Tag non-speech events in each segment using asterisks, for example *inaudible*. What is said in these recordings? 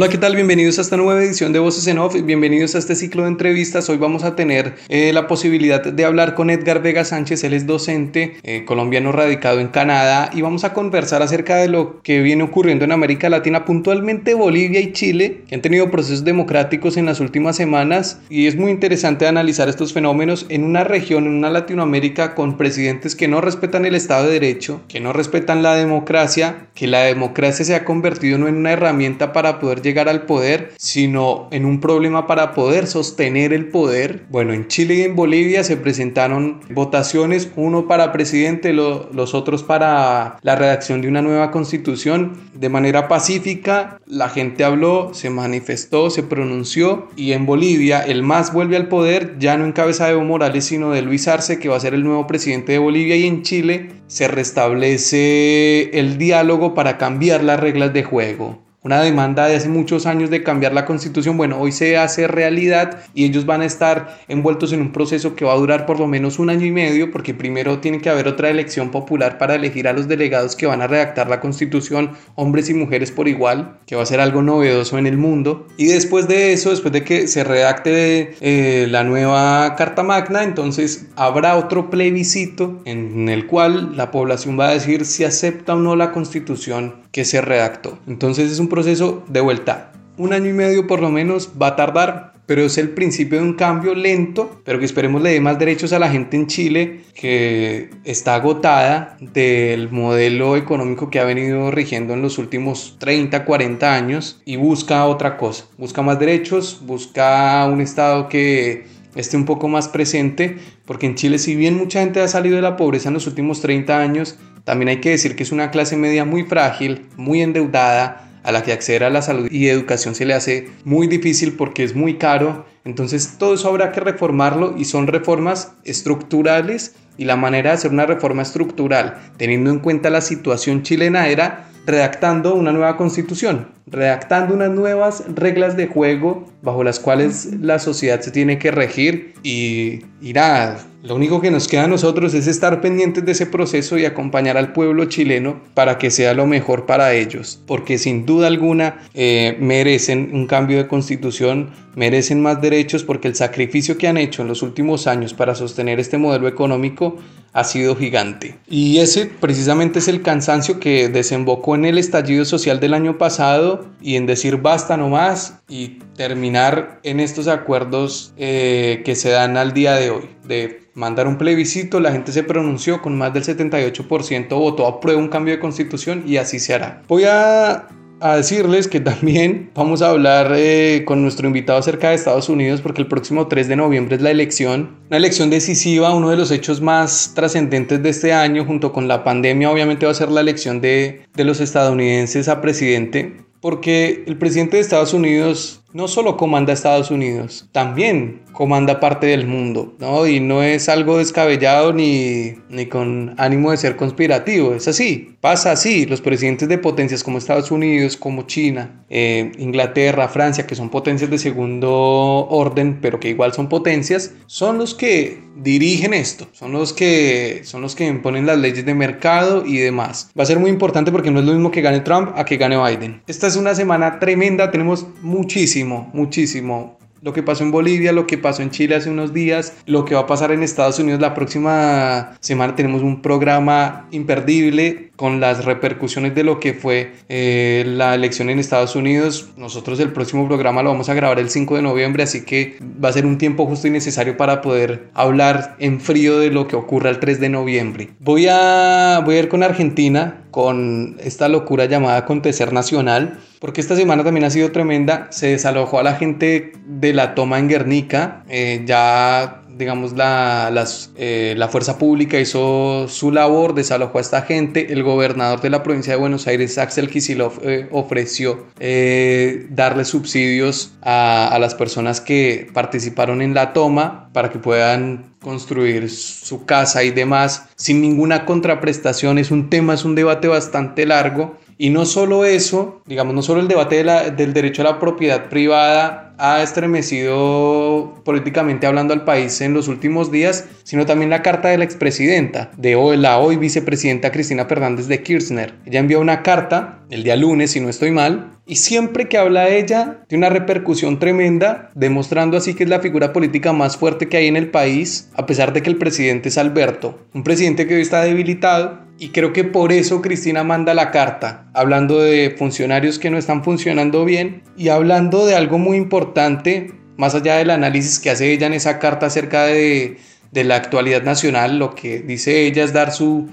Hola, ¿qué tal? Bienvenidos a esta nueva edición de Voces en Off. Bienvenidos a este ciclo de entrevistas. Hoy vamos a tener eh, la posibilidad de hablar con Edgar Vega Sánchez. Él es docente eh, colombiano radicado en Canadá y vamos a conversar acerca de lo que viene ocurriendo en América Latina, puntualmente Bolivia y Chile, que han tenido procesos democráticos en las últimas semanas y es muy interesante analizar estos fenómenos en una región, en una Latinoamérica con presidentes que no respetan el Estado de Derecho, que no respetan la democracia, que la democracia se ha convertido no en una herramienta para poder llegar al poder, sino en un problema para poder sostener el poder. Bueno, en Chile y en Bolivia se presentaron votaciones, uno para presidente, los otros para la redacción de una nueva constitución. De manera pacífica, la gente habló, se manifestó, se pronunció y en Bolivia el MAS vuelve al poder, ya no en cabeza de Evo Morales, sino de Luis Arce, que va a ser el nuevo presidente de Bolivia y en Chile se restablece el diálogo para cambiar las reglas de juego una demanda de hace muchos años de cambiar la constitución, bueno, hoy se hace realidad y ellos van a estar envueltos en un proceso que va a durar por lo menos un año y medio, porque primero tiene que haber otra elección popular para elegir a los delegados que van a redactar la constitución, hombres y mujeres por igual, que va a ser algo novedoso en el mundo. Y después de eso, después de que se redacte eh, la nueva Carta Magna, entonces habrá otro plebiscito en el cual la población va a decir si acepta o no la constitución que se redactó. Entonces es un proceso de vuelta. Un año y medio por lo menos va a tardar, pero es el principio de un cambio lento, pero que esperemos le dé más derechos a la gente en Chile que está agotada del modelo económico que ha venido rigiendo en los últimos 30, 40 años y busca otra cosa, busca más derechos, busca un Estado que esté un poco más presente, porque en Chile si bien mucha gente ha salido de la pobreza en los últimos 30 años, también hay que decir que es una clase media muy frágil, muy endeudada, a la que acceder a la salud y educación se le hace muy difícil porque es muy caro. Entonces todo eso habrá que reformarlo y son reformas estructurales y la manera de hacer una reforma estructural teniendo en cuenta la situación chilena era redactando una nueva constitución, redactando unas nuevas reglas de juego bajo las cuales la sociedad se tiene que regir y, y nada, lo único que nos queda a nosotros es estar pendientes de ese proceso y acompañar al pueblo chileno para que sea lo mejor para ellos, porque sin duda alguna eh, merecen un cambio de constitución, merecen más derechos porque el sacrificio que han hecho en los últimos años para sostener este modelo económico ha sido gigante. Y ese precisamente es el cansancio que desembocó en el estallido social del año pasado y en decir basta no más y terminar en estos acuerdos eh, que se dan al día de hoy, de mandar un plebiscito, la gente se pronunció con más del 78% votó aprueba un cambio de constitución y así se hará. Voy a, decirles que también vamos a hablar eh, con nuestro invitado acerca de Estados Unidos porque el próximo 3 de noviembre es la elección, una elección decisiva, uno de los hechos más trascendentes de este año junto con la pandemia obviamente va a ser la elección de, de los estadounidenses a presidente porque el presidente de Estados Unidos no solo comanda Estados Unidos, también comanda parte del mundo, ¿no? Y no es algo descabellado ni, ni con ánimo de ser conspirativo, es así, pasa así. Los presidentes de potencias como Estados Unidos, como China, eh, Inglaterra, Francia, que son potencias de segundo orden, pero que igual son potencias, son los que dirigen esto, son los que, son los que imponen las leyes de mercado y demás. Va a ser muy importante porque no es lo mismo que gane Trump a que gane Biden. Esta es una semana tremenda, tenemos muchísimo muchísimo, Lo que pasó en Bolivia, lo que pasó en Chile hace unos días, lo que va a pasar en Estados Unidos la próxima semana. Tenemos un programa imperdible con las repercusiones de lo que fue eh, la elección en Estados Unidos. Nosotros el próximo programa lo vamos a grabar el 5 de noviembre, así que va a ser un tiempo justo y necesario para poder hablar en frío de lo que ocurra el 3 de noviembre. Voy a, voy a ir con Argentina, con esta locura llamada acontecer nacional porque esta semana también ha sido tremenda. Se desalojó a la gente de la toma en Guernica. Eh, ya digamos, la, eh, la fuerza pública hizo su labor, desalojó a esta gente. El gobernador de la provincia de Buenos Aires, Axel Kisilov, eh, ofreció eh, darle subsidios a, a las personas que participaron en la toma para que puedan construir su casa y demás sin ninguna contraprestación. Es un tema, es un debate bastante largo. Y no solo eso, digamos, no solo el debate del derecho a la propiedad privada ha estremecido políticamente hablando al país en los últimos días, sino también la carta de la expresidenta, de la hoy vicepresidenta Cristina Fernández de Kirchner. Ella envió una carta el día lunes, si no estoy mal, y siempre que habla ella, tiene una repercusión tremenda, demostrando así que es la figura política más fuerte que hay en el país, a pesar de que el presidente es Alberto, un presidente que hoy está debilitado, y creo que por eso Cristina manda la carta, hablando de funcionarios que no están funcionando bien y hablando de algo muy importante, más allá del análisis que hace ella en esa carta acerca de, la actualidad nacional, lo que dice ella es dar su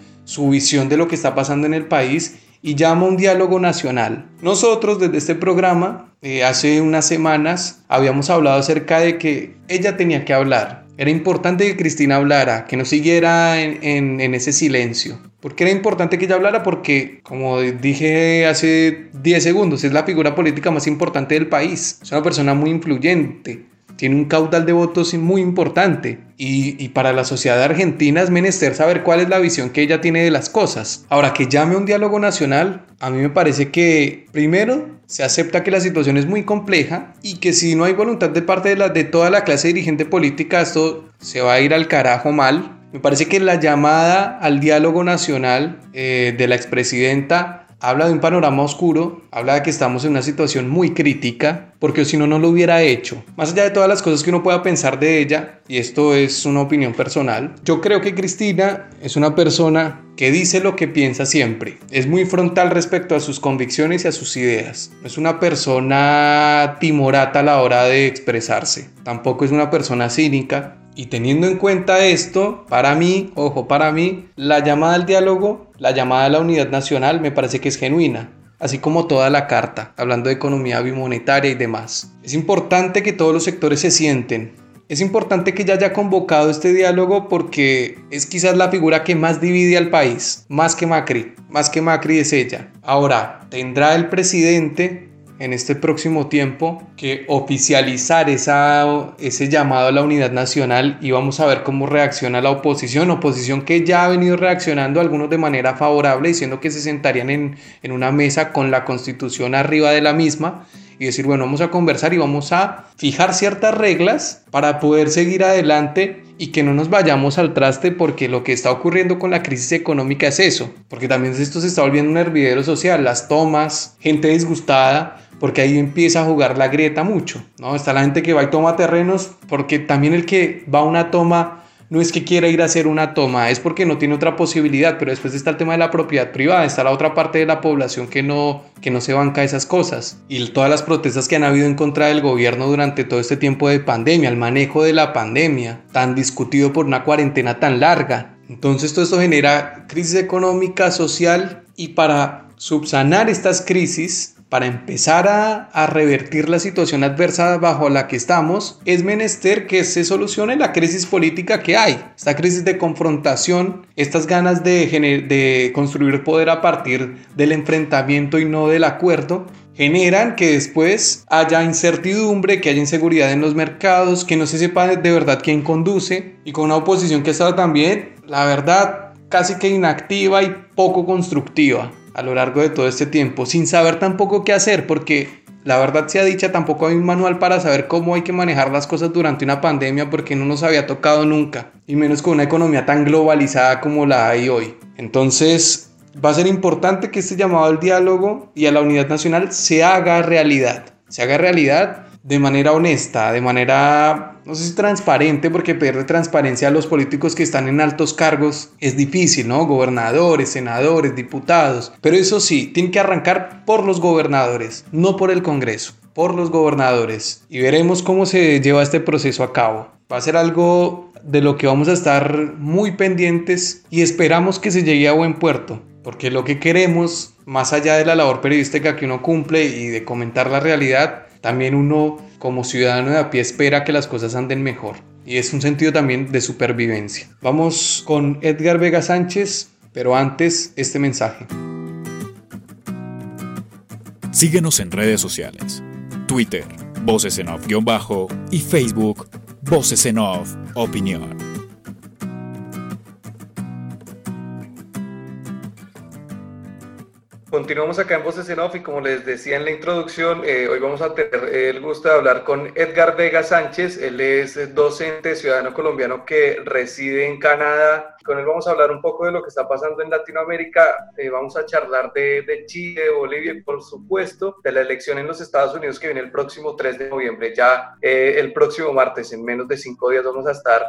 visión de lo que está pasando en el país y llama un diálogo nacional. Nosotros desde este programa, eh, hace unas semanas, habíamos hablado acerca de que ella tenía que hablar. Era importante que Cristina hablara, que no siguiera en, en, ese silencio. ¿Por qué era importante que ella hablara? Porque, como dije hace 10 segundos, es la figura política más importante del país. Es una persona muy influyente tiene un caudal de votos muy importante y, para la sociedad argentina es menester saber cuál es la visión que ella tiene de las cosas. Ahora que llame un diálogo nacional, a mí me parece que primero se acepta que la situación es muy compleja y que si no hay voluntad de parte de, la, de toda la clase dirigente política, esto se va a ir al carajo mal. Me parece que la llamada al diálogo nacional eh, de la expresidenta habla de un panorama oscuro, habla de que estamos en una situación muy crítica, porque si no, no lo hubiera hecho. Más allá de todas las cosas que uno pueda pensar de ella, y esto es una opinión personal, yo creo que Cristina es una persona que dice lo que piensa siempre. Es muy frontal respecto a sus convicciones y a sus ideas. No es una persona timorata a la hora de expresarse. Tampoco es una persona cínica. Y teniendo en cuenta esto, para mí, ojo, para mí, la llamada al diálogo, la llamada a la unidad nacional me parece que es genuina, así como toda la carta, hablando de economía bimonetaria y demás. Es importante que todos los sectores se sienten. Es importante que ya haya convocado este diálogo porque es quizás la figura que más divide al país, más que Macri, más que Macri es ella. Ahora, ¿tendrá el presidente en este próximo tiempo que oficializar esa, ese llamado a la unidad nacional y vamos a ver cómo reacciona la oposición, oposición que ya ha venido reaccionando algunos de manera favorable diciendo que se sentarían en, en una mesa con la constitución arriba de la misma y decir, bueno, vamos a conversar y vamos a fijar ciertas reglas para poder seguir adelante y que no nos vayamos al traste porque lo que está ocurriendo con la crisis económica es eso, porque también esto se está volviendo un hervidero social, las tomas, gente disgustada, porque ahí empieza a jugar la grieta mucho, ¿no? Está la gente que va y toma terrenos, porque también el que va a una toma no es que quiera ir a hacer una toma, es porque no tiene otra posibilidad, pero después está el tema de la propiedad privada, está la otra parte de la población que no, que no se banca esas cosas. Y todas las protestas que han habido en contra del gobierno durante todo este tiempo de pandemia, el manejo de la pandemia, tan discutido por una cuarentena tan larga. Entonces todo esto genera crisis económica, social y para subsanar estas crisis para empezar a, revertir la situación adversa bajo la que estamos, es menester que se solucione la crisis política que hay, esta crisis de confrontación, estas ganas de, de construir poder a partir del enfrentamiento y no del acuerdo, generan que después haya incertidumbre, que haya inseguridad en los mercados, que no se sepa de verdad quién conduce. Y con una oposición que ha estado también, la verdad, casi que inactiva y poco constructiva a lo largo de todo este tiempo, sin saber tampoco qué hacer, porque la verdad sea dicha, tampoco hay un manual para saber cómo hay que manejar las cosas durante una pandemia, porque no nos había tocado nunca, y menos con una economía tan globalizada como la hay hoy. Entonces, va a ser importante que este llamado al diálogo y a la unidad nacional se haga realidad, se haga realidad de manera honesta, de manera, no sé si transparente, porque pedirle transparencia a los políticos que están en altos cargos es difícil, ¿no? Gobernadores, senadores, diputados. Pero eso sí, tiene que arrancar por los gobernadores, no por el Congreso, por los gobernadores. Y veremos cómo se lleva este proceso a cabo. Va a ser algo de lo que vamos a estar muy pendientes y esperamos que se llegue a buen puerto, porque lo que queremos más allá de la labor periodística que uno cumple y de comentar la realidad, también uno como ciudadano de a pie espera que las cosas anden mejor. Y es un sentido también de supervivencia. Vamos con Edgar Vega Sánchez, pero antes este mensaje. Síguenos en redes sociales. Twitter, Voces en Off-Bajo y Facebook, Voces en Off Opinión. Continuamos acá en Voces en Off y como les decía en la introducción, eh, hoy vamos a tener el gusto de hablar con Edgar Vega Sánchez. Él es docente ciudadano colombiano que reside en Canadá. Con él vamos a hablar un poco de lo que está pasando en Latinoamérica. Eh, vamos a charlar de, de, Chile, de Bolivia y por supuesto de la elección en los Estados Unidos que viene el próximo 3 de noviembre. Ya eh, el próximo martes, en menos de cinco días, vamos a estar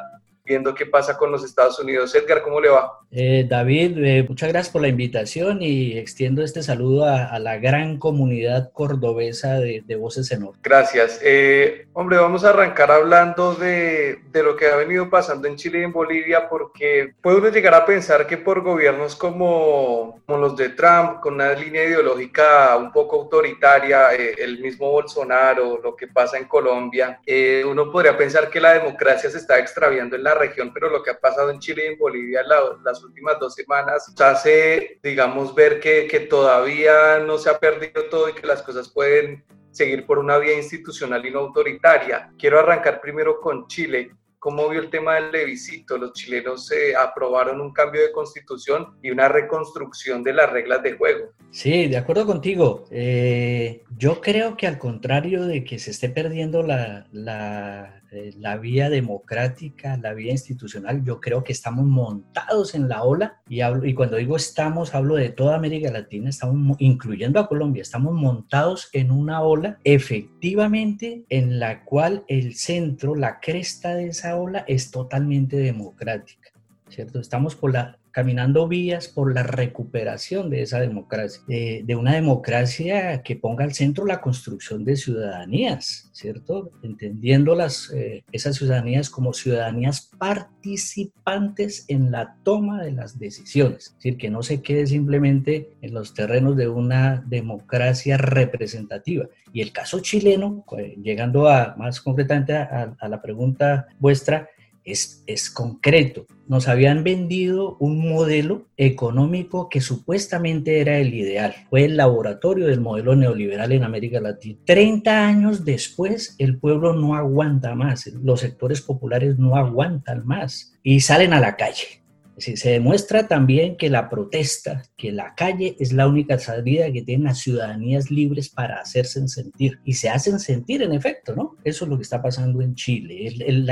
viendo qué pasa con los Estados Unidos. Edgar, ¿cómo le va? Eh, David, eh, muchas gracias por la invitación y extiendo este saludo a, la gran comunidad cordobesa de, Voces en Off. Gracias. Eh, hombre, vamos a arrancar hablando de, de, lo que ha venido pasando en Chile y en Bolivia, porque puede uno llegar a pensar que por gobiernos como, como los de Trump, con una línea ideológica un poco autoritaria, el mismo Bolsonaro, lo que pasa en Colombia, uno podría pensar que la democracia se está extraviando en la región, pero lo que ha pasado en Chile y en Bolivia las últimas dos semanas hace, digamos, ver que, que todavía no se ha perdido todo y que las cosas pueden seguir por una vía institucional y no autoritaria. Quiero arrancar primero con Chile. ¿Cómo vio el tema del plebiscito? Los chilenos eh, aprobaron un cambio de constitución y una reconstrucción de las reglas de juego. Sí, de acuerdo contigo. Eh, yo creo que al contrario de que se esté perdiendo la, la, eh, la, vía democrática, la vía institucional, yo creo que estamos montados en la ola y, cuando digo estamos, hablo de toda América Latina, estamos incluyendo a Colombia, estamos montados en una ola efectivamente en la cual el centro, la cresta de esa ola es totalmente democrática. ¿Cierto? Estamos por la caminando vías por la recuperación de esa democracia, de, una democracia que ponga al centro la construcción de ciudadanías, ¿cierto? Entendiendo las, eh, esas ciudadanías como ciudadanías participantes en la toma de las decisiones, es decir, que no se quede simplemente en los terrenos de una democracia representativa. Y el caso chileno, pues, llegando a más concretamente a, a la pregunta vuestra, es, es, concreto. Nos habían vendido un modelo económico que supuestamente era el ideal. Fue el laboratorio del modelo neoliberal en América Latina. 30 años después, el pueblo no aguanta más, los sectores populares no aguantan más y salen a la calle se demuestra también que la protesta, que la calle es la única salida que tienen las ciudadanías libres para hacerse sentir. Y se hacen sentir en efecto, ¿no? Eso es lo que está pasando en Chile. El,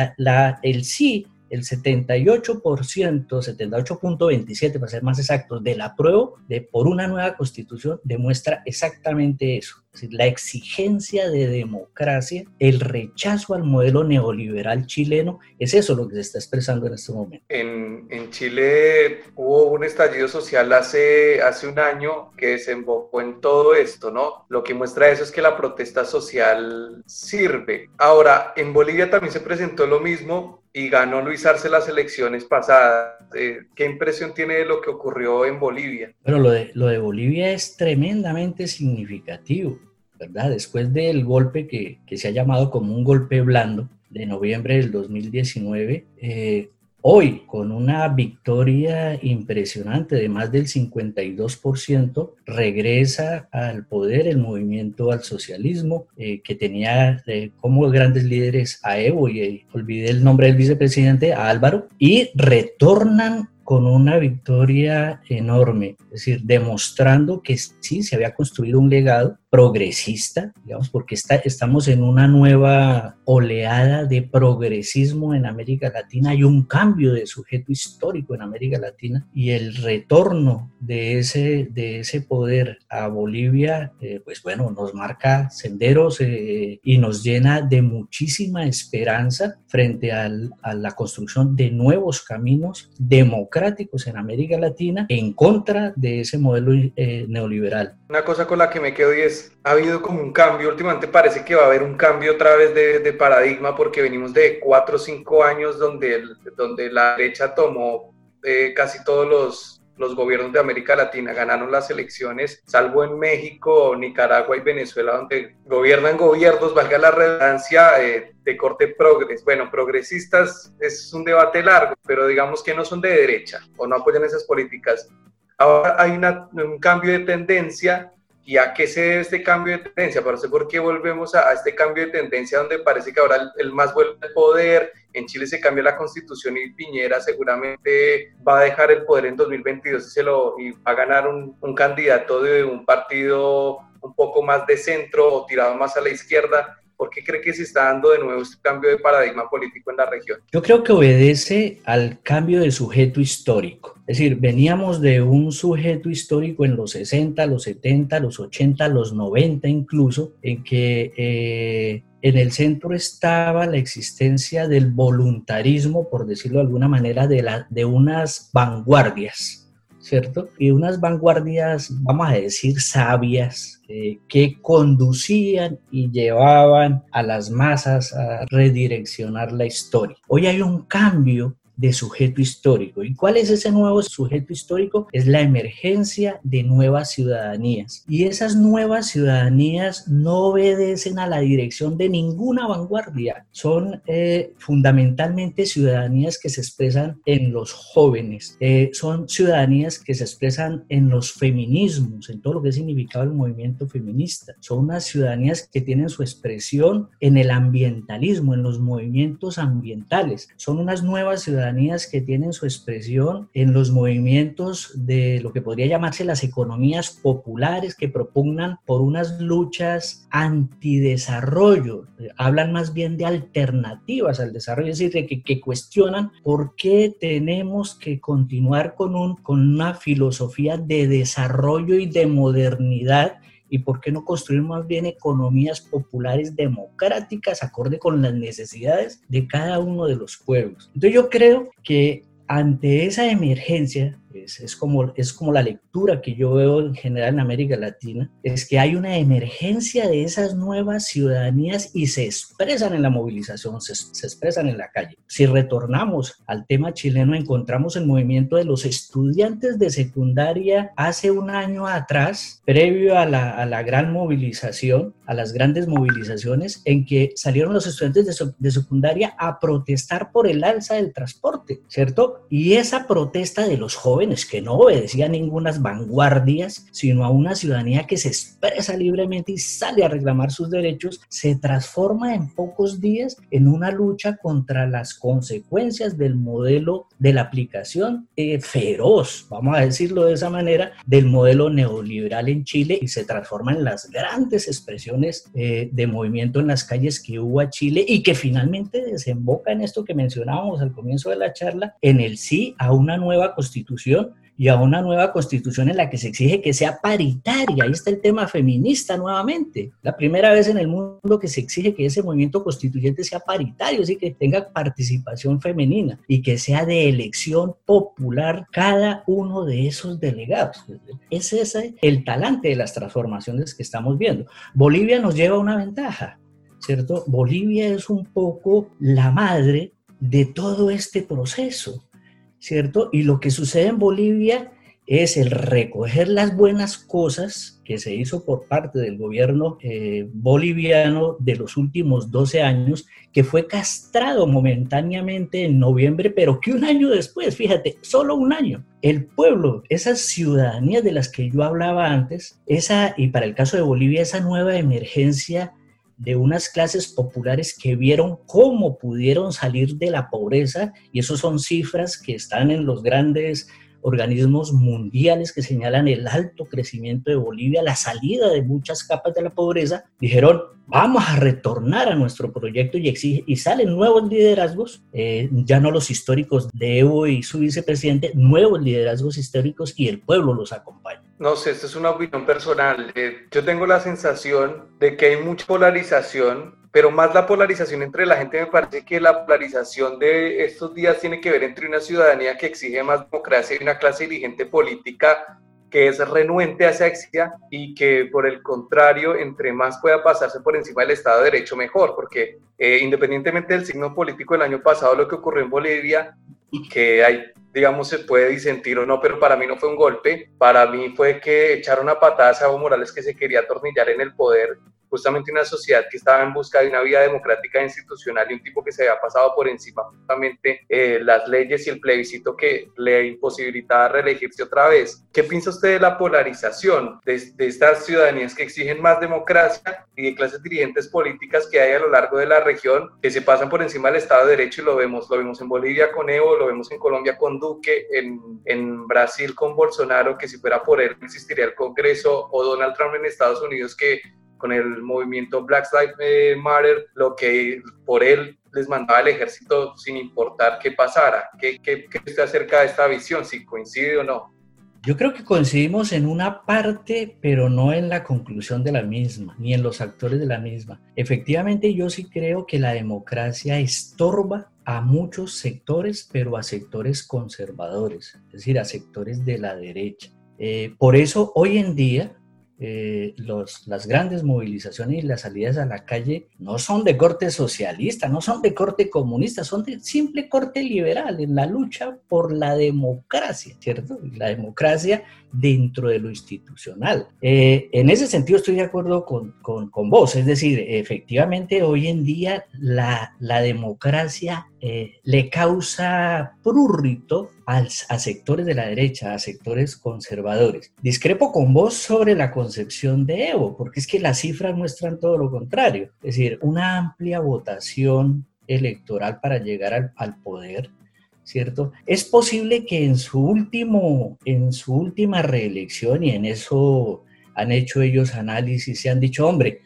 el sí el 78%, 78.27 para ser más exactos, del apruebo de, por una nueva constitución demuestra exactamente eso. La exigencia de democracia, el rechazo al modelo neoliberal chileno, es eso lo que se está expresando en este momento. En, en Chile hubo un estallido social hace, hace un año que desembocó en todo esto, ¿no? Lo que muestra eso es que la protesta social sirve. Ahora, en Bolivia también se presentó lo mismo, y ganó Luis Arce las elecciones pasadas. Eh, ¿Qué impresión tiene de lo que ocurrió en Bolivia? Pero lo de, lo de Bolivia es tremendamente significativo, ¿verdad? Después del golpe que, que se ha llamado como un golpe blando de noviembre del 2019, eh, Hoy, con una victoria impresionante de más del 52%, regresa al poder el movimiento al socialismo, eh, que tenía eh, como grandes líderes a Evo, y eh, olvidé el nombre del vicepresidente, a Álvaro, y retornan con una victoria enorme, es decir, demostrando que sí se había construido un legado progresista, digamos, porque está, estamos en una nueva oleada de progresismo en América Latina, hay un cambio de sujeto histórico en América Latina y el retorno de ese, de ese poder a Bolivia, eh, pues bueno, nos marca senderos eh, y nos llena de muchísima esperanza frente a la construcción de nuevos caminos democráticos en América Latina en contra de ese modelo eh, neoliberal. Una cosa con la que me quedo y es ha habido como un cambio, últimamente parece que va a haber un cambio otra vez de, paradigma porque venimos de cuatro o cinco años donde, donde la derecha tomó eh, casi todos los, los gobiernos de América Latina ganaron las elecciones, salvo en México, Nicaragua y Venezuela, donde gobiernan gobiernos, valga la redundancia, eh, de corte progres. Bueno, progresistas es un debate largo, pero digamos que no son de derecha o no apoyan esas políticas. Ahora hay un cambio de tendencia ¿Y a qué se debe este cambio de tendencia? Parece por qué volvemos a, este cambio de tendencia donde parece que ahora el, más vuelve al poder, en Chile se cambia la constitución y Piñera seguramente va a dejar el poder en 2022 y, se lo, va a ganar un candidato de un partido un poco más de centro o tirado más a la izquierda. ¿Por qué cree que se está dando de nuevo este cambio de paradigma político en la región? Yo creo que obedece al cambio de sujeto histórico. Es decir, veníamos de un sujeto histórico en los 60, los 70, los 80, los 90 incluso, en que eh, en el centro estaba la existencia del voluntarismo, por decirlo de alguna manera, de, la, de unas vanguardias ¿cierto? Y unas vanguardias, vamos a decir, sabias, eh, que conducían y llevaban a las masas a redireccionar la historia. Hoy hay un cambio de sujeto histórico. ¿Y cuál es ese nuevo sujeto histórico? Es la emergencia de nuevas ciudadanías. Y esas nuevas ciudadanías no obedecen a la dirección de ninguna vanguardia. Son eh, fundamentalmente ciudadanías que se expresan en los jóvenes. Eh, son ciudadanías que se expresan en los feminismos, en todo lo que ha significado el movimiento feminista. Son unas ciudadanías que tienen su expresión en el ambientalismo, en los movimientos ambientales. Son unas nuevas ciudadanías que tienen su expresión en los movimientos de lo que podría llamarse las economías populares que propugnan por unas luchas antidesarrollo, hablan más bien de alternativas al desarrollo, es decir, que, que cuestionan por qué tenemos que continuar con, un, con una filosofía de desarrollo y de modernidad y por qué no construir más bien economías populares democráticas acorde con las necesidades de cada uno de los pueblos. Entonces yo creo que ante esa emergencia es, como, es como la lectura que yo veo en general en América Latina, es que hay una emergencia de esas nuevas ciudadanías y se expresan en la movilización, se, se expresan en la calle. Si retornamos al tema chileno, encontramos el movimiento de los estudiantes de secundaria hace un año atrás, previo a la, a la gran movilización, a las grandes movilizaciones, en que salieron los estudiantes de, de secundaria a protestar por el alza del transporte, ¿cierto? Y esa protesta de los jóvenes, que no obedecía a ninguna vanguardias, sino a una ciudadanía que se expresa libremente y sale a reclamar sus derechos, se transforma en pocos días en una lucha contra las consecuencias del modelo de la aplicación eh, feroz, vamos a decirlo de esa manera, del modelo neoliberal en Chile y se transforma en las grandes expresiones eh, de movimiento en las calles que hubo a Chile y que finalmente desemboca en esto que mencionábamos al comienzo de la charla, en el sí a una nueva constitución y a una nueva constitución en la que se exige que sea paritaria. Ahí está el tema feminista nuevamente. La primera vez en el mundo que se exige que ese movimiento constituyente sea paritario, así que tenga participación femenina y que sea de elección popular cada uno de esos delegados. Ese es el talante de las transformaciones que estamos viendo. Bolivia nos lleva una ventaja, ¿cierto? Bolivia es un poco la madre de todo este proceso ¿cierto? Y lo que sucede en Bolivia es el recoger las buenas cosas que se hizo por parte del gobierno eh, boliviano de los últimos 12 años, que fue castrado momentáneamente en noviembre, pero que un año después, fíjate, solo un año, el pueblo, esas ciudadanías de las que yo hablaba antes, esa, y para el caso de Bolivia, esa nueva emergencia de unas clases populares que vieron cómo pudieron salir de la pobreza, y eso son cifras que están en los grandes organismos mundiales que señalan el alto crecimiento de Bolivia, la salida de muchas capas de la pobreza, dijeron, vamos a retornar a nuestro proyecto y, exige, y salen nuevos liderazgos, eh, ya no los históricos de Evo y su vicepresidente, nuevos liderazgos históricos y el pueblo los acompaña. No sé, esto es una opinión personal. Eh, yo tengo la sensación de que hay mucha polarización pero más la polarización entre la gente, me parece que la polarización de estos días tiene que ver entre una ciudadanía que exige más democracia y una clase dirigente política que es renuente a esa exigencia y que por el contrario, entre más pueda pasarse por encima del Estado de Derecho, mejor, porque eh, independientemente del signo político del año pasado, lo que ocurrió en Bolivia que hay digamos, se puede disentir o no, pero para mí no fue un golpe, para mí fue que echaron una patada a Evo Morales que se quería atornillar en el poder justamente una sociedad que estaba en busca de una vía democrática e institucional y un tipo que se había pasado por encima justamente eh, las leyes y el plebiscito que le imposibilitaba reelegirse otra vez. ¿Qué piensa usted de la polarización de, de estas ciudadanías que exigen más democracia y de clases dirigentes políticas que hay a lo largo de la región que se pasan por encima del Estado de Derecho y lo vemos, lo vemos en Bolivia con Evo, lo vemos en Colombia con Duque, en, en Brasil con Bolsonaro, que si fuera por él existiría el Congreso, o Donald Trump en Estados Unidos que con el movimiento Black Lives Matter, lo que por él les mandaba el ejército sin importar qué pasara. ¿Qué, qué, qué usted acerca de esta visión? Si coincide o no. Yo creo que coincidimos en una parte, pero no en la conclusión de la misma, ni en los actores de la misma. Efectivamente, yo sí creo que la democracia estorba a muchos sectores, pero a sectores conservadores, es decir, a sectores de la derecha. Eh, por eso, hoy en día, eh, los, las grandes movilizaciones y las salidas a la calle no son de corte socialista, no son de corte comunista, son de simple corte liberal en la lucha por la democracia, ¿cierto? La democracia dentro de lo institucional. Eh, en ese sentido estoy de acuerdo con, con, con, vos, es decir, efectivamente hoy en día la, la democracia eh, le causa prurrito a, sectores de la derecha, a sectores conservadores. Discrepo con vos sobre la concepción de Evo, porque es que las cifras muestran todo lo contrario, es decir, una amplia votación electoral para llegar al, al poder ¿cierto? Es posible que en su, último, en su última reelección, y en eso han hecho ellos análisis, y han dicho, hombre,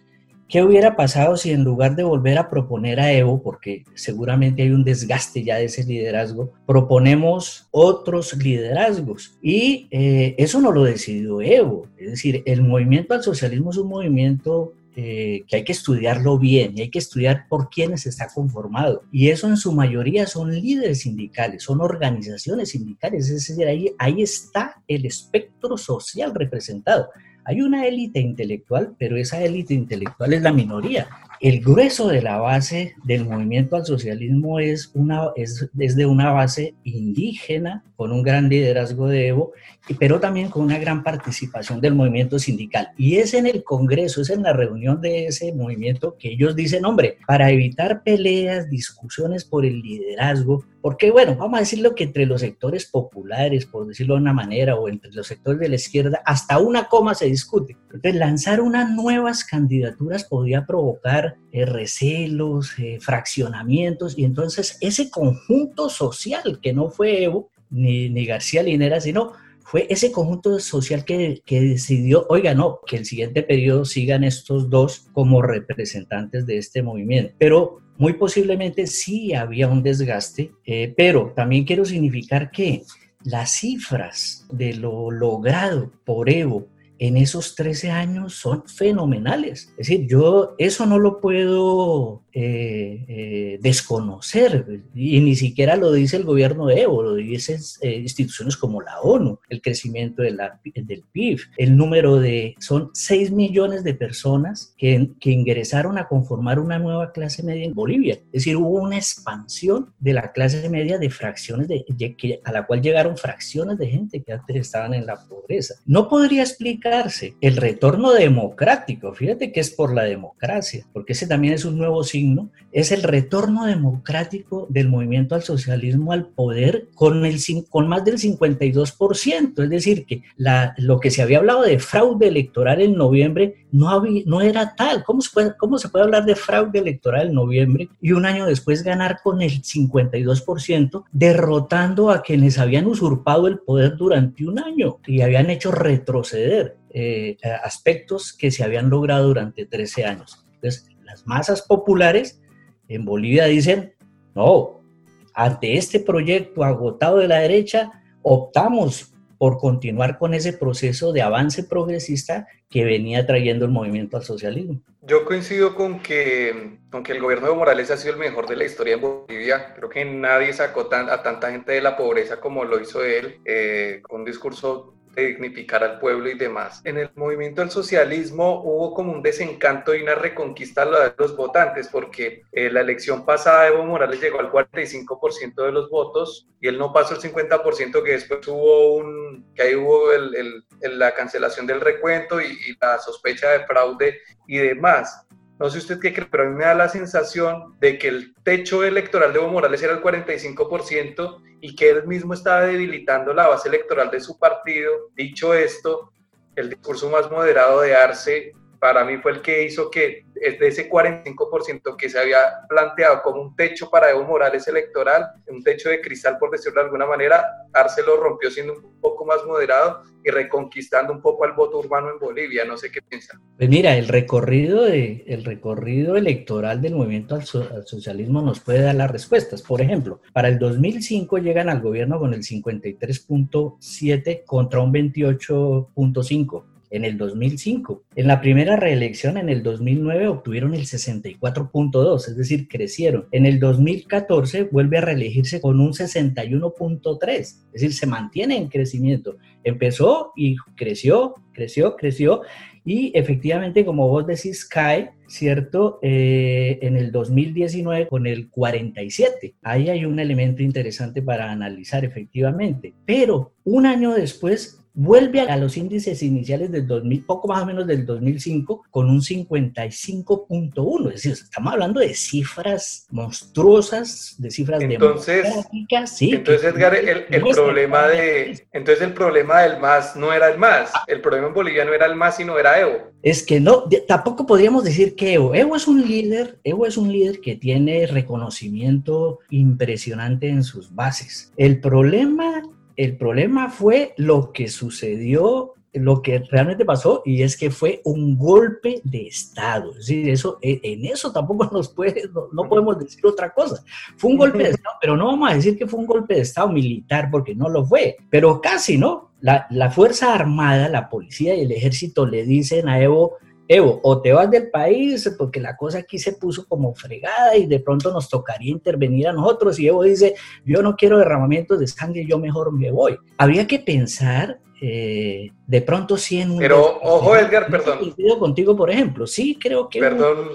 ¿qué hubiera pasado si en lugar de volver a proponer a Evo, porque seguramente hay un desgaste ya de ese liderazgo, proponemos otros liderazgos? Y eh, eso no lo decidió Evo, es decir, el movimiento al socialismo es un movimiento eh, que hay que estudiarlo bien y hay que estudiar por quiénes está conformado. Y eso en su mayoría son líderes sindicales, son organizaciones sindicales, es decir, ahí, ahí está el espectro social representado. Hay una élite intelectual, pero esa élite intelectual es la minoría. El grueso de la base del movimiento al socialismo es, una, es, es de una base indígena, con un gran liderazgo de Evo, pero también con una gran participación del movimiento sindical. Y es en el Congreso, es en la reunión de ese movimiento que ellos dicen, hombre, para evitar peleas, discusiones por el liderazgo, porque bueno, vamos a decirlo que entre los sectores populares, por decirlo de una manera, o entre los sectores de la izquierda, hasta una coma se discute. Entonces, lanzar unas nuevas candidaturas podría provocar eh, recelos, eh, fraccionamientos, y entonces ese conjunto social que no fue Evo, ni, García Linera, sino fue ese conjunto social que, que, decidió, oiga, no, que el siguiente periodo sigan estos dos como representantes de este movimiento. Pero muy posiblemente sí había un desgaste, eh, pero también quiero significar que las cifras de lo logrado por Evo en esos 13 años son fenomenales. Es decir, yo eso no lo puedo eh, eh, desconocer y ni siquiera lo dice el gobierno de Evo, lo dicen eh, instituciones como la ONU, el crecimiento de la, del PIB, el número de, son 6 millones de personas que, que ingresaron a conformar una nueva clase media en Bolivia. Es decir, hubo una expansión de la clase media de fracciones de, a la cual llegaron fracciones de gente que antes estaban en la pobreza. No podría explicar el retorno democrático, fíjate que es por la democracia, porque ese también es un nuevo signo, es el retorno democrático del movimiento al socialismo al poder con, el, con más del 52%, es decir, que lo que se había hablado de fraude electoral en noviembre no, había, no era tal. ¿Cómo se, puede, ¿Cómo se puede hablar de fraude electoral en noviembre y un año después ganar con el 52%, derrotando a quienes habían usurpado el poder durante un año y habían hecho retroceder eh, aspectos que se habían logrado durante 13 años? Entonces, las masas populares en Bolivia dicen, no, ante este proyecto agotado de la derecha, optamos por continuar con ese proceso de avance progresista que venía trayendo el movimiento al socialismo. Yo coincido con que, con que el gobierno de Morales ha sido el mejor de la historia en Bolivia. Creo que nadie sacó a tanta gente de la pobreza como lo hizo él, eh, con un discurso dignificar al pueblo y demás. En el movimiento del socialismo hubo como un desencanto y una reconquista de los votantes, porque eh, la elección pasada Evo Morales llegó al 45% de los votos y él no pasó el 50% que después hubo un, que ahí hubo la cancelación del recuento y, y la sospecha de fraude y demás. No sé usted qué cree, pero a mí me da la sensación de que el techo electoral de Evo Morales era el 45% y que él mismo estaba debilitando la base electoral de su partido. Dicho esto, el discurso más moderado de Arce para mí fue el que hizo que de ese 45% que se había planteado como un techo para Evo Morales electoral, un techo de cristal por decirlo de alguna manera, Arce lo rompió siendo un poco más moderado y reconquistando un poco al voto urbano en Bolivia. No sé qué piensa. Pues mira, el recorrido, de, el recorrido electoral del movimiento al, al socialismo nos puede dar las respuestas. Por ejemplo, para el 2005 llegan al gobierno con el 53.7 contra un 28.5 en el 2005. En la primera reelección en el 2009 obtuvieron el 64.2, es decir, crecieron. En el 2014 vuelve a reelegirse con un 61.3, es decir, se mantiene en crecimiento. Empezó y creció, creció, creció y efectivamente, como vos decís, cae, ¿cierto? Eh, en el 2019 con el 47. Ahí hay un elemento interesante para analizar efectivamente. Pero un año después vuelve a los índices iniciales del 2000, poco más o menos del 2005, con un 55.1. Es decir, estamos hablando de cifras monstruosas, de cifras entonces, democráticas. Sí, entonces, Edgar, el, el problema de, entonces el problema del MAS no era el MAS, el problema en Bolivia no era el MAS, sino era Evo. Es que no, tampoco podríamos decir que Evo. Evo es un líder, Evo es un líder que tiene reconocimiento impresionante en sus bases. El problema el problema fue lo que sucedió, lo que realmente pasó, y es que fue un golpe de Estado. Es decir, eso, e, en eso tampoco *laughs* nos puede, no, podemos decir otra cosa. Fue un golpe de Estado, pero no vamos a decir que fue un golpe de Estado militar, porque no lo fue, pero casi, ¿no? La, la Fuerza Armada, la policía y el ejército le dicen a Evo, Evo, o te vas del país porque la cosa aquí se puso como fregada y de pronto nos tocaría intervenir a nosotros. Y Evo dice, yo no quiero derramamientos de sangre, yo mejor me voy. Habría que pensar eh, de pronto sí en un... Pero ojo Edgar, perdón. contigo, por ejemplo, sí creo que... Perdón.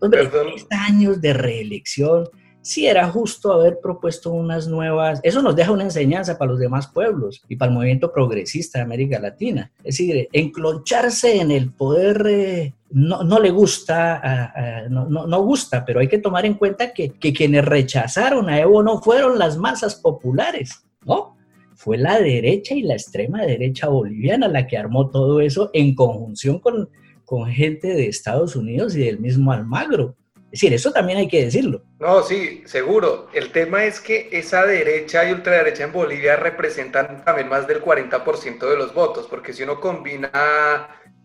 Hombre, años de reelección sí era justo haber propuesto unas nuevas, eso nos deja una enseñanza para los demás pueblos y para el movimiento progresista de América Latina. Es decir, encloncharse en el poder eh, no, no, le gusta, no, no, no, gusta, pero hay que tomar en cuenta que, que quienes rechazaron a Evo no fueron las masas populares, ¿no? Fue la derecha y la extrema derecha boliviana la que armó todo eso en conjunción con, con gente de Estados Unidos y del mismo Almagro. Es decir, eso también hay que decirlo. No, sí, seguro. El tema es que esa derecha y ultraderecha en Bolivia representan también más del 40% de los votos, porque si uno combina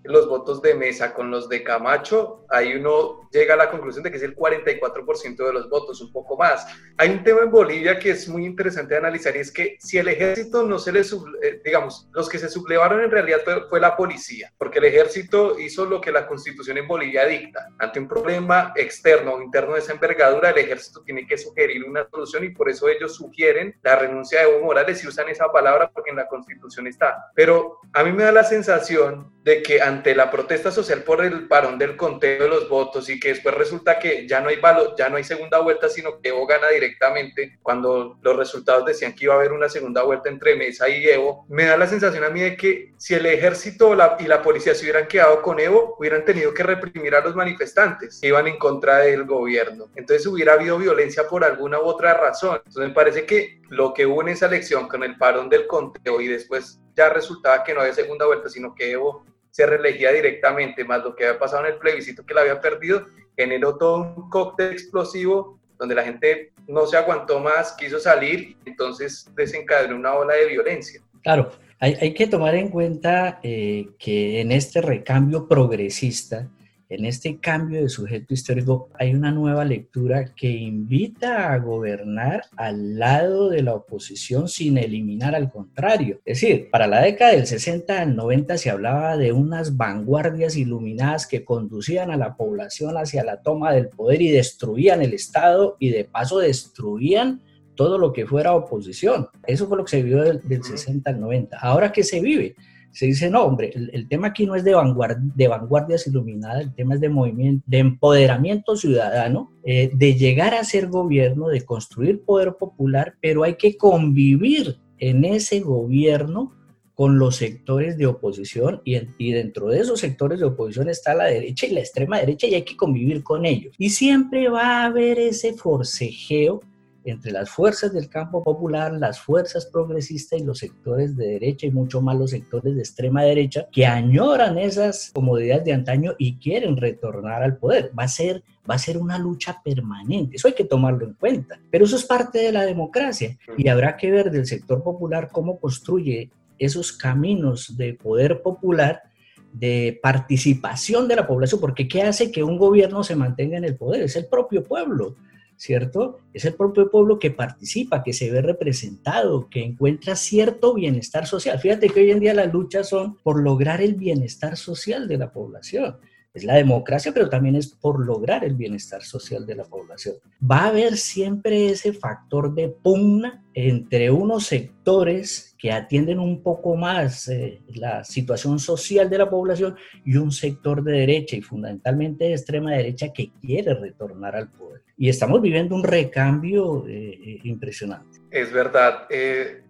los votos de Mesa con los de Camacho, ahí uno llega a la conclusión de que es el 44% de los votos, un poco más. Hay un tema en Bolivia que es muy interesante de analizar y es que si el ejército no se le, eh, digamos, los que se sublevaron en realidad fue, la policía, porque el ejército hizo lo que la constitución en Bolivia dicta. Ante un problema externo o interno de esa envergadura, el ejército tiene que sugerir una solución y por eso ellos sugieren la renuncia de Evo Morales y usan esa palabra porque en la constitución está. Pero a mí me da la sensación de que ante la protesta social por el parón del conteo de los votos y que después resulta que ya no hay valor, ya no hay segunda vuelta, sino que Evo gana directamente cuando los resultados decían que iba a haber una segunda vuelta entre Mesa y Evo, me da la sensación a mí de que si el ejército y la policía se hubieran quedado con Evo, hubieran tenido que reprimir a los manifestantes que iban en contra del gobierno. Entonces hubiera habido violencia por alguna u otra razón. Entonces me parece que lo que hubo en esa elección con el parón del conteo y después ya resultaba que no había segunda vuelta, sino que Evo se reelegía directamente, más lo que había pasado en el plebiscito que la había perdido, generó todo un cóctel explosivo donde la gente no se aguantó más, quiso salir, entonces desencadenó una ola de violencia. Claro, hay, que tomar en cuenta eh, que en este recambio progresista, en este cambio de sujeto histórico hay una nueva lectura que invita a gobernar al lado de la oposición sin eliminar al contrario. Es decir, para la década del 60 al 90 se hablaba de unas vanguardias iluminadas que conducían a la población hacia la toma del poder y destruían el Estado y de paso destruían todo lo que fuera oposición. Eso fue lo que se vivió del, 60 al 90. Ahora, ¿qué se vive? Se dice, no, hombre, el, tema aquí no es de, de vanguardias iluminadas, el tema es de movimiento, de empoderamiento ciudadano, eh, de llegar a ser gobierno, de construir poder popular, pero hay que convivir en ese gobierno con los sectores de oposición y, y, dentro de esos sectores de oposición está la derecha y la extrema derecha y hay que convivir con ellos. Y siempre va a haber ese forcejeo entre las fuerzas del campo popular, las fuerzas progresistas y los sectores de derecha y mucho más los sectores de extrema derecha que añoran esas comodidades de antaño y quieren retornar al poder. Va a ser va a ser una lucha permanente. Eso hay que tomarlo en cuenta. Pero eso es parte de la democracia y habrá que ver del sector popular cómo construye esos caminos de poder popular de participación de la población, porque ¿qué hace que un gobierno se mantenga en el poder? Es el propio pueblo. ¿Cierto? Es el propio pueblo que participa, que se ve representado, que encuentra cierto bienestar social. Fíjate que hoy en día las luchas son por lograr el bienestar social de la población. Es la democracia, pero también es por lograr el bienestar social de la población. Va a haber siempre ese factor de pugna entre unos sectores que atienden un poco más eh, la situación social de la población y un sector de derecha y fundamentalmente de extrema derecha que quiere retornar al poder. Y estamos viviendo un recambio eh, eh, impresionante. Es verdad.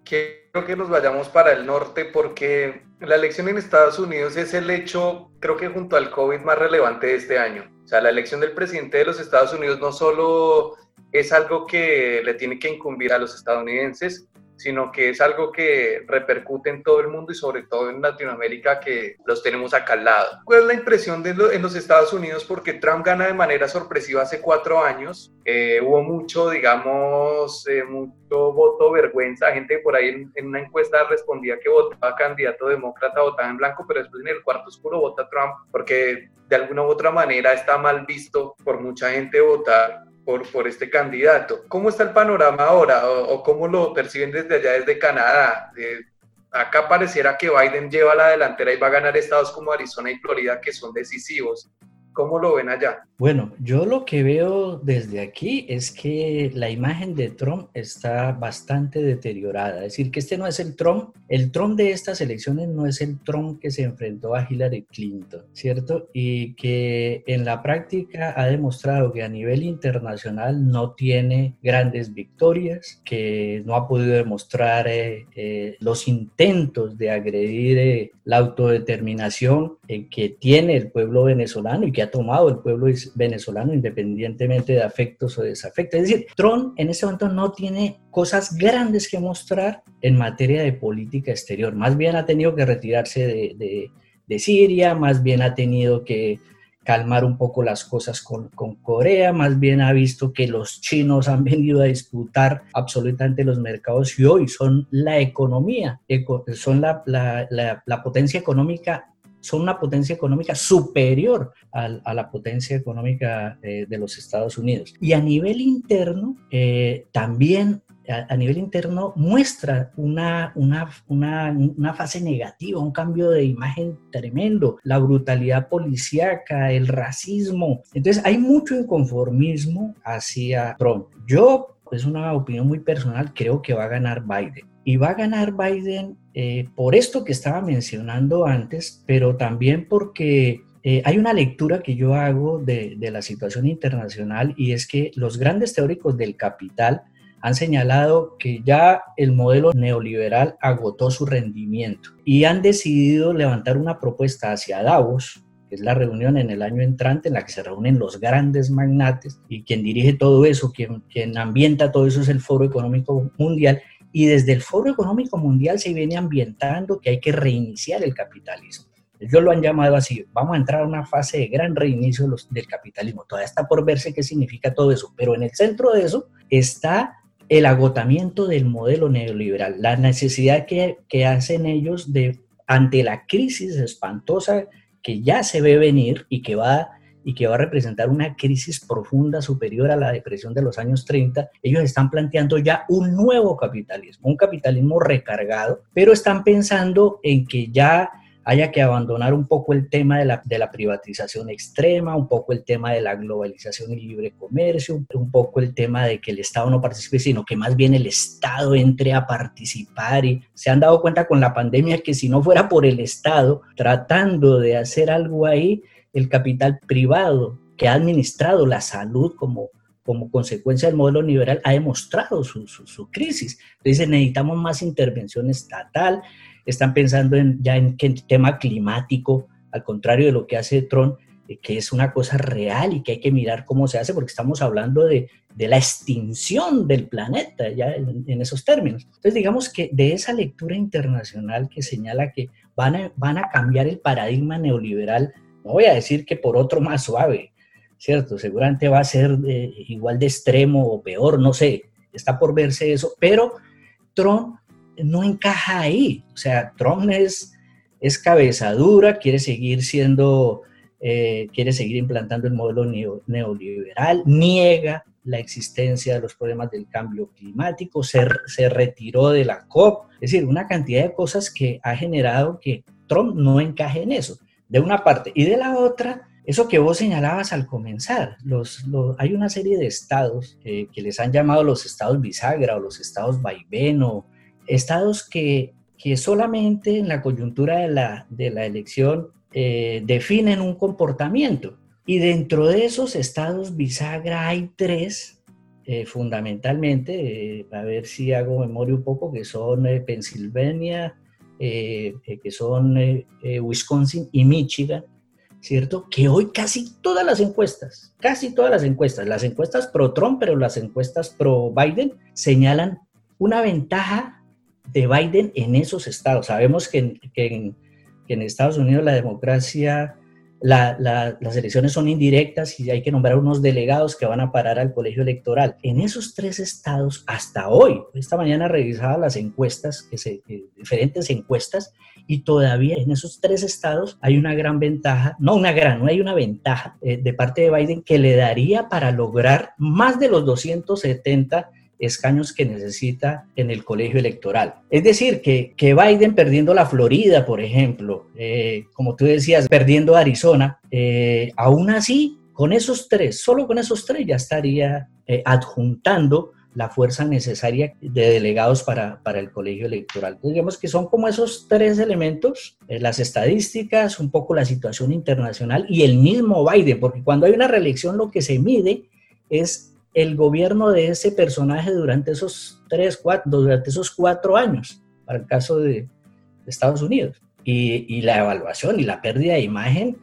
quiero que nos vayamos para el norte porque la elección en Estados Unidos es el hecho, creo que junto al COVID, más relevante de este año. O sea, la elección del presidente de los Estados Unidos no solo es algo que le tiene que incumbir a los estadounidenses, sino que es algo que repercute en todo el mundo y sobre todo en Latinoamérica que los tenemos acá al lado. ¿Cuál es la impresión de en los Estados Unidos? Porque Trump gana de manera sorpresiva hace cuatro años, eh, hubo mucho, digamos, eh, mucho voto vergüenza, gente por ahí en, una encuesta respondía que votaba candidato demócrata, votaba en blanco, pero después en el cuarto oscuro vota Trump porque de alguna u otra manera está mal visto por mucha gente votar por, este candidato. ¿Cómo está el panorama ahora o, cómo lo perciben desde allá, desde Canadá? acá pareciera que Biden lleva la delantera y va a ganar estados como Arizona y Florida que son decisivos. ¿Cómo lo ven allá? Bueno, yo lo que veo desde aquí es que la imagen de Trump está bastante deteriorada. Es decir, que este no es el Trump, el Trump de estas elecciones no es el Trump que se enfrentó a Hillary Clinton, ¿cierto? Y que en la práctica ha demostrado que a nivel internacional no tiene grandes victorias, que no ha podido demostrar eh, eh, los intentos de agredir eh, la autodeterminación que tiene el pueblo venezolano y que ha tomado el pueblo venezolano independientemente de afectos o desafectos. Es decir, Trump en este momento no tiene cosas grandes que mostrar en materia de política exterior. Más bien ha tenido que retirarse de, de, Siria, más bien ha tenido que calmar un poco las cosas con, con, Corea, más bien ha visto que los chinos han venido a disputar absolutamente los mercados y hoy son la economía, son la, la, la, la potencia económica son una potencia económica superior a, la potencia económica eh, de los Estados Unidos. Y a nivel interno, eh, también a, nivel interno muestra una, una, una, una, fase negativa, un cambio de imagen tremendo, la brutalidad policíaca, el racismo. Entonces hay mucho inconformismo hacia Trump. Yo, es una opinión muy personal, creo que va a ganar Biden. Y va a ganar Biden eh, por esto que estaba mencionando antes, pero también porque eh, hay una lectura que yo hago de, de, la situación internacional y es que los grandes teóricos del capital han señalado que ya el modelo neoliberal agotó su rendimiento y han decidido levantar una propuesta hacia Davos, que es la reunión en el año entrante en la que se reúnen los grandes magnates y quien dirige todo eso, quien, quien ambienta todo eso es el Foro Económico Mundial y desde el Foro Económico Mundial se viene ambientando que hay que reiniciar el capitalismo. Ellos lo han llamado así, vamos a entrar a una fase de gran reinicio del capitalismo. Todavía está por verse qué significa todo eso, pero en el centro de eso está el agotamiento del modelo neoliberal, la necesidad que, que hacen ellos de, ante la crisis espantosa que ya se ve venir y que va y que va a representar una crisis profunda superior a la depresión de los años 30, ellos están planteando ya un nuevo capitalismo, un capitalismo recargado, pero están pensando en que ya haya que abandonar un poco el tema de la, de la privatización extrema, un poco el tema de la globalización y libre comercio, un poco el tema de que el Estado no participe, sino que más bien el Estado entre a participar. Y se han dado cuenta con la pandemia que si no fuera por el Estado tratando de hacer algo ahí, el capital privado que ha administrado la salud como como consecuencia del modelo liberal, ha demostrado su, su, crisis. Entonces necesitamos más intervención estatal, están pensando en, ya en el tema climático, al contrario de lo que hace Trump, eh, que es una cosa real y que hay que mirar cómo se hace, porque estamos hablando de, de la extinción del planeta, ya en, en, esos términos. Entonces, digamos que de esa lectura internacional que señala que van a, van a cambiar el paradigma neoliberal, no voy a decir que por otro más suave, ¿cierto? Seguramente va a ser igual de extremo o peor, no sé, está por verse eso, pero Trump no encaja ahí, o sea, Trump es, es cabeza dura, quiere seguir siendo, eh, quiere seguir implantando el modelo neoliberal, niega la existencia de los problemas del cambio climático, se, se retiró de la COP, es decir, una cantidad de cosas que ha generado que Trump no encaje en eso, de una parte, y de la otra, eso que vos señalabas al comenzar, los, hay una serie de estados que les han llamado los estados bisagra o los estados vaivén o estados que, que solamente en la coyuntura de la, de la elección eh, definen un comportamiento. Y dentro de esos estados bisagra hay tres, eh, fundamentalmente, eh, a ver si hago memoria un poco, que son Pensilvania, que son Wisconsin y Michigan ¿cierto? Que hoy casi todas las encuestas, casi todas las encuestas, las encuestas pro Trump, pero las encuestas pro Biden, señalan una ventaja de Biden en esos estados. Sabemos que en, Estados Unidos la democracia las elecciones son indirectas y hay que nombrar unos delegados que van a parar al colegio electoral. En esos tres estados, hasta hoy, esta mañana revisaba las encuestas, diferentes encuestas, y todavía en esos tres estados hay una gran ventaja, no una gran, no hay una ventaja eh, de parte de Biden que le daría para lograr más de los 270 escaños que necesita en el colegio electoral. Es decir, que, que Biden perdiendo la Florida, por ejemplo, eh, como tú decías, perdiendo Arizona, eh, aún así, con esos tres, solo con esos tres ya estaría eh, adjuntando la fuerza necesaria de delegados para, para el colegio electoral. Entonces, digamos que son como esos tres elementos, las estadísticas, un poco la situación internacional y el mismo Biden, porque cuando hay una reelección lo que se mide es el gobierno de ese personaje durante esos tres, cuatro, durante esos cuatro años, para el caso de, Estados Unidos. Y, la evaluación y la pérdida de imagen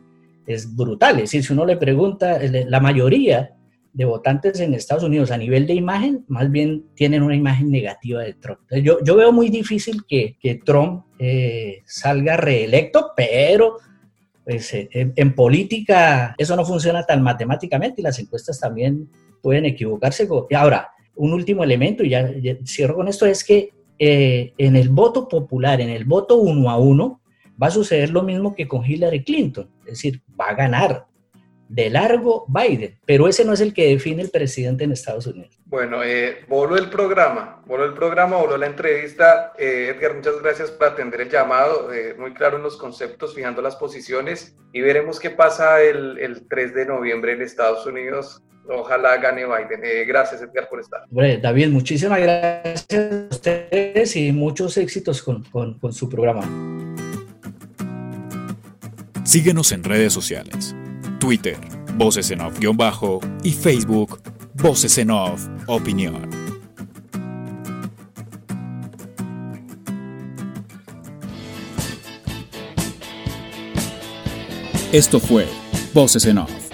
es brutal. Es decir, si uno le pregunta, la mayoría de votantes en Estados Unidos a nivel de imagen, más bien tienen una imagen negativa de Trump. Yo, veo muy difícil que, Trump eh, salga reelecto, pero pues, eh, en, política eso no funciona tan matemáticamente y las encuestas también pueden equivocarse. Ahora, un último elemento, y ya, cierro con esto, es que eh, en el voto popular, en el voto uno a uno, va a suceder lo mismo que con Hillary Clinton, es decir, va a ganar de largo Biden, pero ese no es el que define el presidente en Estados Unidos. Bueno, eh, voló el programa, voló el programa, voló la entrevista. Eh, Edgar, muchas gracias por atender el llamado, muy claro en los conceptos, fijando las posiciones y veremos qué pasa el, el 3 de noviembre en Estados Unidos. Ojalá gane Biden. Eh, gracias, Edgar, por estar. Bueno, David, muchísimas gracias a ustedes y muchos éxitos con, con, con su programa. Síguenos en redes sociales. Twitter, Voces en Off-Bajo y Facebook, Voces en Off Opinión. Esto fue Voces en Off.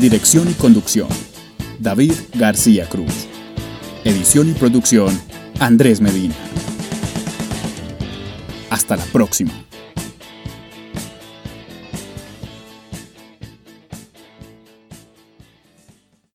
Dirección y conducción, David García Cruz. Edición y producción, Andrés Medina. Hasta la próxima.